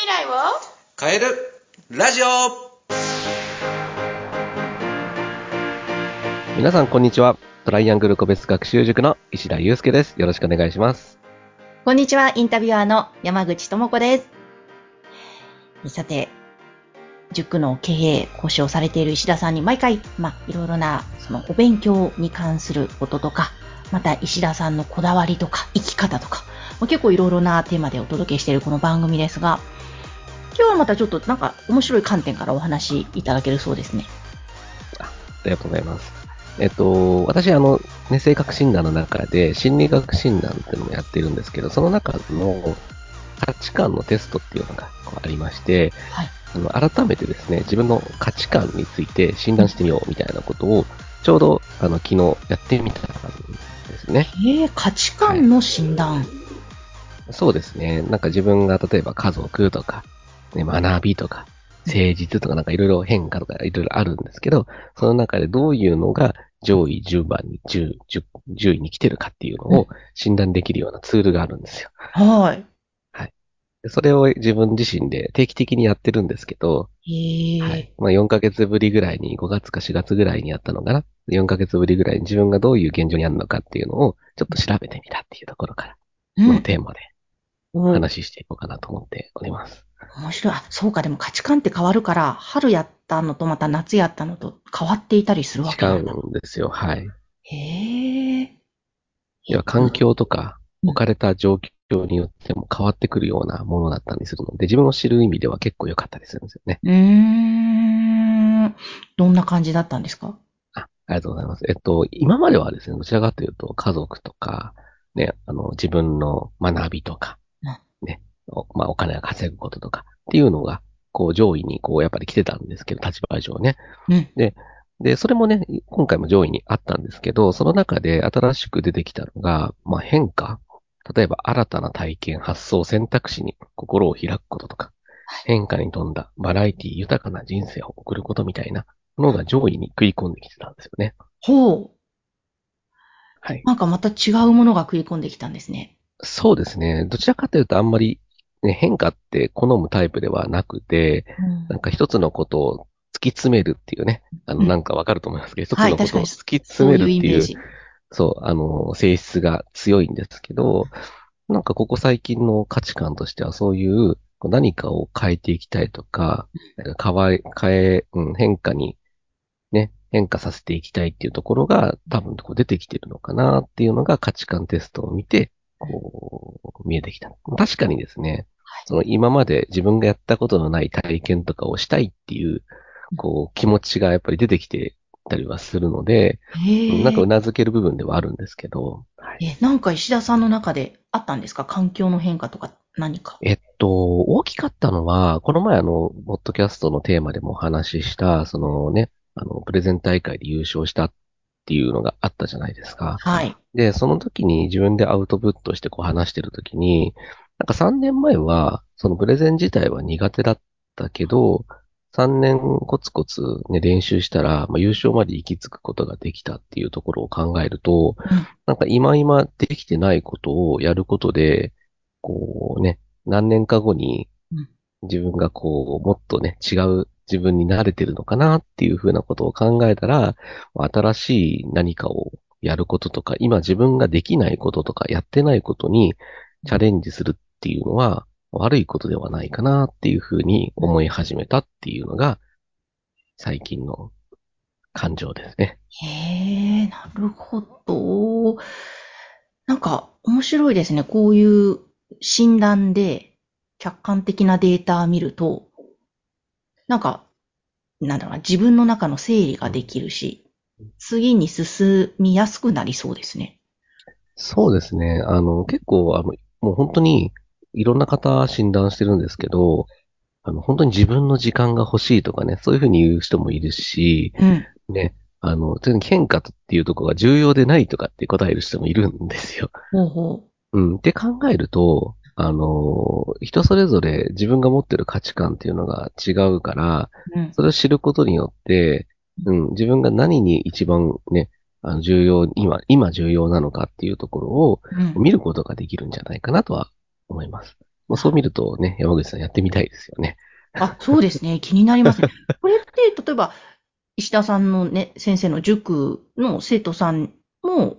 未来を？変えるラジオ皆さん、こんにちは。トライアングル個別学習塾の石田祐介です。よろしくお願いします。こんにちは、インタビュアーの山口智子です。さて、塾の経営、講師をされている石田さんに毎回、まあ、いろいろな、そのお勉強に関することとか、また石田さんのこだわりとか、生き方とか、まあ結構いろいろなテーマでお届けしているこの番組ですが、今日はまたちょっとなんか面白い観点からお話しいただけるそうですね。ありがとうございます。えっと、私、あの、ね、性格診断の中で心理学診断っていうのもやってるんですけど、その中の価値観のテストっていうのがありまして、はい。あの改めてですね、自分の価値観について診断してみようみたいなことを、ちょうど、あの、昨日やってみたんですね。えー、価値観の診断。そうですね。なんか自分が例えば家族とか、ね、学びとか、誠実とかなんかいろいろ変化とかいろいろあるんですけど、その中でどういうのが上位10番に10、10 10位に来てるかっていうのを診断できるようなツールがあるんですよ。はい。でそれを自分自身で定期的にやってるんですけど、えー、はい。まあ4ヶ月ぶりぐらいに、5月か4月ぐらいにやったのかな？4ヶ月ぶりぐらいに自分がどういう現状にあるのかっていうのをちょっと調べてみたっていうところからうん。のテーマでお話していこうかなと思っております。面白い。あ、そうか、でも価値観って変わるから、春やったのとまた夏やったのと変わっていたりするわけ違なんだ。うんですよ。はい。へえ。要は環境とかうん置かれた状況によっても変わってくるようなものだったりするので、自分を知る意味では結構良かったりするんですよね。うーん。どんな感じだったんですか？あ、ありがとうございます。えっと、今まではですね、どちらかというと家族とか、ね、あの、自分の学びとかうん、ね、おまあ、お金が稼ぐこととかっていうのが、こう上位にこうやっぱり来てたんですけど、立場上ね。うん。で、それもね、今回も上位にあったんですけど、その中で新しく出てきたのが、まあ変化。例えば新たな体験、発想、選択肢に心を開くこととか、変化に富んだバラエティ豊かな人生を送ることみたいなものが上位に食い込んできてたんですよね。ほう。はい。なんかまた違うものが食い込んできたんですね。そうですね。どちらかというとあんまり、ね、変化って好むタイプではなくて、うん。なんか一つのことを突き詰めるっていうね、あの、うん。なんかわかると思いますけど、一つはいのことを突き詰めるっていう。そう、あの、性質が強いんですけど、なんかここ最近の価値観としてはそういう何かを変えていきたいとか、なんか変え、変え、うん、変化に、ね、変化させていきたいっていうところが多分こう出てきてるのかなっていうのが価値観テストを見て、こう、見えてきた。確かにですね、その今まで自分がやったことのない体験とかをしたいっていう、こう、気持ちがやっぱり出てきてたりはするので。なんか頷ける部分ではあるんですけど、はいえ、なんか石田さんの中であったんですか？環境の変化とか何か。えっと、大きかったのは、この前あの、ポッドキャストのテーマでもお話しした、そのね、あの、プレゼン大会で優勝したっていうのがあったじゃないですか。はい。で、その時に自分でアウトプットしてこう話してる時に、なんか3年前は、そのプレゼン自体は苦手だったけど、3年コツコツね、練習したら、まあ、優勝まで行き着くことができたっていうところを考えると、うんなんか今今できてないことをやることで、こうね、何年か後にうん自分がこう、もっとね、違う自分に慣れてるのかなっていうふうなことを考えたら、新しい何かをやることとか、今自分ができないこととか、やってないことにチャレンジするっていうのは、悪いことではないかなっていうふうに思い始めたっていうのが、最近の感情ですね。へえ、なるほど。なんか面白いですね。こういう診断で客観的なデータを見ると、なんか、なんだろうな、自分の中の整理ができるし、次に進みやすくなりそうですね。そうですね。あの、結構、あの、もう本当にいろんな方診断してるんですけど、あの、本当に自分の時間が欲しいとかね、そういうふうに言う人もいるし、うん。ね、あの、全然変化っていうところが重要でないとかって答える人もいるんですよ。ほうほうん。って考えると、あの、人それぞれ自分が持ってる価値観っていうのが違うから、う。うん。それを知ることによって、うん、自分が何に一番ね、あの重要、今、今重要なのかっていうところをうん。見ることができるんじゃないかなとは思います。もうそう見るとね、山口さんやってみたいですよね。あ、そうですね。気になりますね。これって、例えば、石田さんのね、先生の塾の生徒さんも、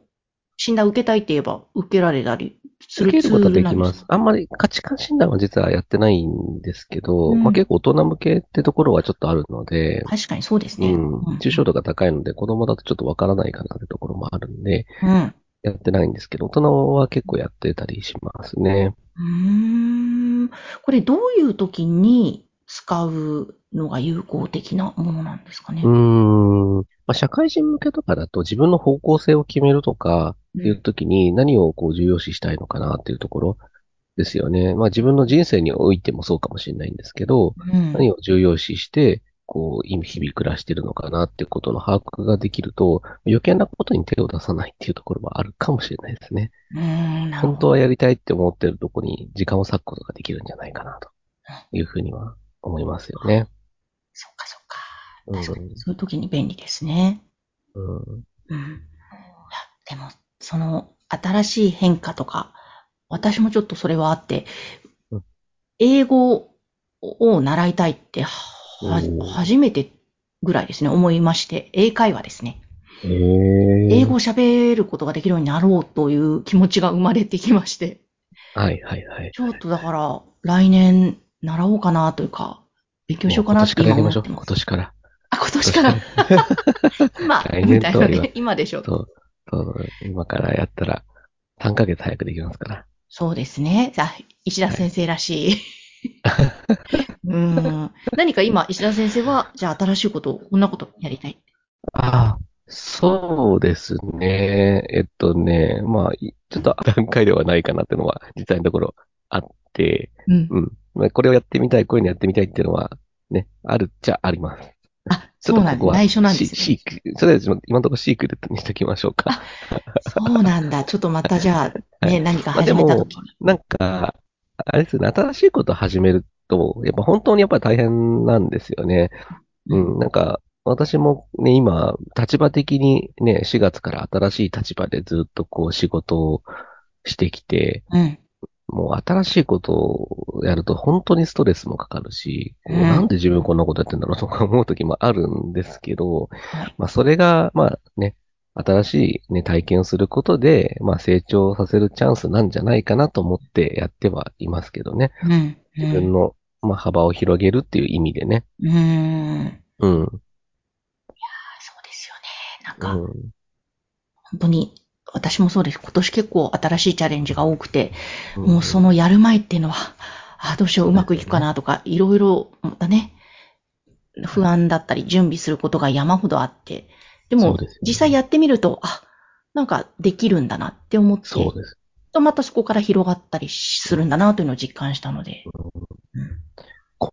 診断受けたいって言えば、受けられたりする受けることはできます。あんまり価値観診断は実はやってないんですけど、うんまあ結構大人向けってところはちょっとあるので、確かにそうですね。うん、抽象度が高いので子供だとちょっとわからないかなってところもあるんで、うん。やってないんですけど、大人は結構やってたりしますね。うーん。これどういう時に使うのが有効的なものなんですかね？うーん。まあ、社会人向けとかだと自分の方向性を決めるとかっていう時に何をこう重要視したいのかなっていうところですよね。まあ自分の人生においてもそうかもしれないんですけど、うん。何を重要視して、こう、日々暮らしてるのかなっていうことの把握ができると、余計なことに手を出さないっていうところもあるかもしれないですね。本当はやりたいって思ってるところに時間を割くことができるんじゃないかなというふうには思いますよね。そっかそっか。うん確かに、そういう時に便利ですね。うんうん。いやでも、その、新しい変化とか、私もちょっとそれはあってうん、英語を習いたいって、初めてぐらいですね、思いまして、英会話ですね。へー英語を喋ることができるようになろうという気持ちが生まれてきまして、はいはいはい。ちょっとだから、来年習おうかなというか、勉強しようかなって今年からやりましょう。今今思ってます。年から。あ、今年から。今、みたいなね。今でしょ。そう、そう、今からやったら3ヶ月早くできますから。そうですね。さあ、石田先生らしい。うーん。何か今、石田先生は、じゃあ新しいことを、こんなことやりたい？ああ、そうですね。えっとね、まあ、いちょっと段階ではないかなっていうのは、実際のところあって、うん。うん。まあ、これをやってみたい、こういうのやってみたいっていうのは、ね、あるっちゃあります。あ、ちょそうなんだ。っとここは内緒なんですね。シシーク、それは今のところシークレットにしておきましょうか。そうなんだ。ちょっとまたじゃあ、ね、はい何か始めたときに。なんか、あれですね、新しいことを始めると、やっぱ本当にやっぱり大変なんですよね。うん、なんか、私もね、今、立場的にね、4月から新しい立場でずっとこう仕事をしてきて、うん。もう新しいことをやると本当にストレスもかかるし、うんなんで自分こんなことやってんだろうとか思う時もあるんですけど、はいまあそれが、まあね、新しいね、体験をすることで、まあ成長させるチャンスなんじゃないかなと思ってやってはいますけどね。うん。自分の、まあ幅を広げるっていう意味でね。うん。うん。うん。そうですよね。なんか、うん。本当に、私もそうです。今年結構新しいチャレンジが多くて、うんもうそのやる前っていうのは、あ、どうしよう、うまくいくかなとか、いろいろ、またね、不安だったり、準備することが山ほどあって、でも、実際やってみると、あ、なんかできるんだなって思って、そうです。とまたそこから広がったりするんだなというのを実感したので。うん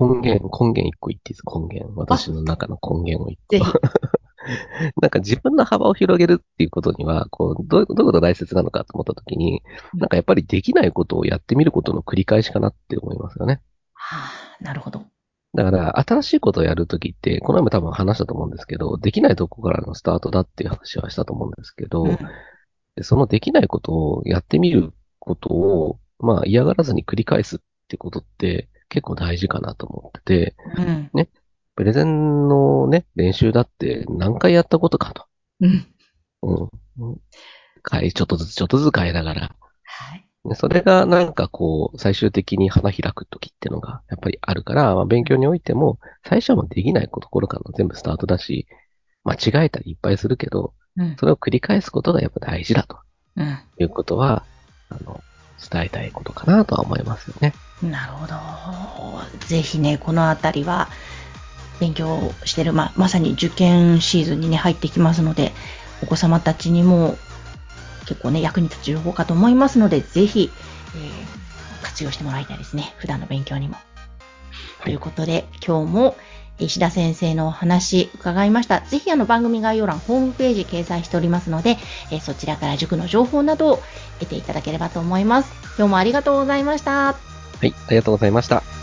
根源、根源一個言っていいです根源。私の中の根源を一個。ぜひ。なんか自分の幅を広げるっていうことには、こう、どういうことが大切なのかと思ったときに、うんなんかやっぱりできないことをやってみることの繰り返しかなって思いますよね。はあ、なるほど。だから、新しいことをやるときって、この前も多分話したと思うんですけど、できないとこからのスタートだっていう話はしたと思うんですけど、うんでそのできないことをやってみることを、まあ嫌がらずに繰り返すってことって結構大事かなと思ってて、うん。プレゼンのね、練習だって何回やったことかと。うん。うん。変え、ちょっとずつちょっとずつ変えながら。はい。でそれがなんかこう、最終的に花開く時っていうのがやっぱりあるから、まあ、勉強においても、最初はもうできないところからの全部スタートだし、間違えたりいっぱいするけど、うん。それを繰り返すことがやっぱ大事だとうん。いうことは、あの、伝えたいことかなとは思いますよね。なるほど。ぜひね、このあたりは、勉強してる、ま、まさに受験シーズンにね、入ってきますので、お子様たちにも結構ね、役に立つ情報かと思いますので、ぜひ、えー活用してもらいたいですね。普段の勉強にも。ということで、今日も石田先生のお話伺いました。ぜひあの番組概要欄、ホームページ掲載しておりますので、えーそちらから塾の情報などを得ていただければと思います。今日もありがとうございました。はい、ありがとうございました。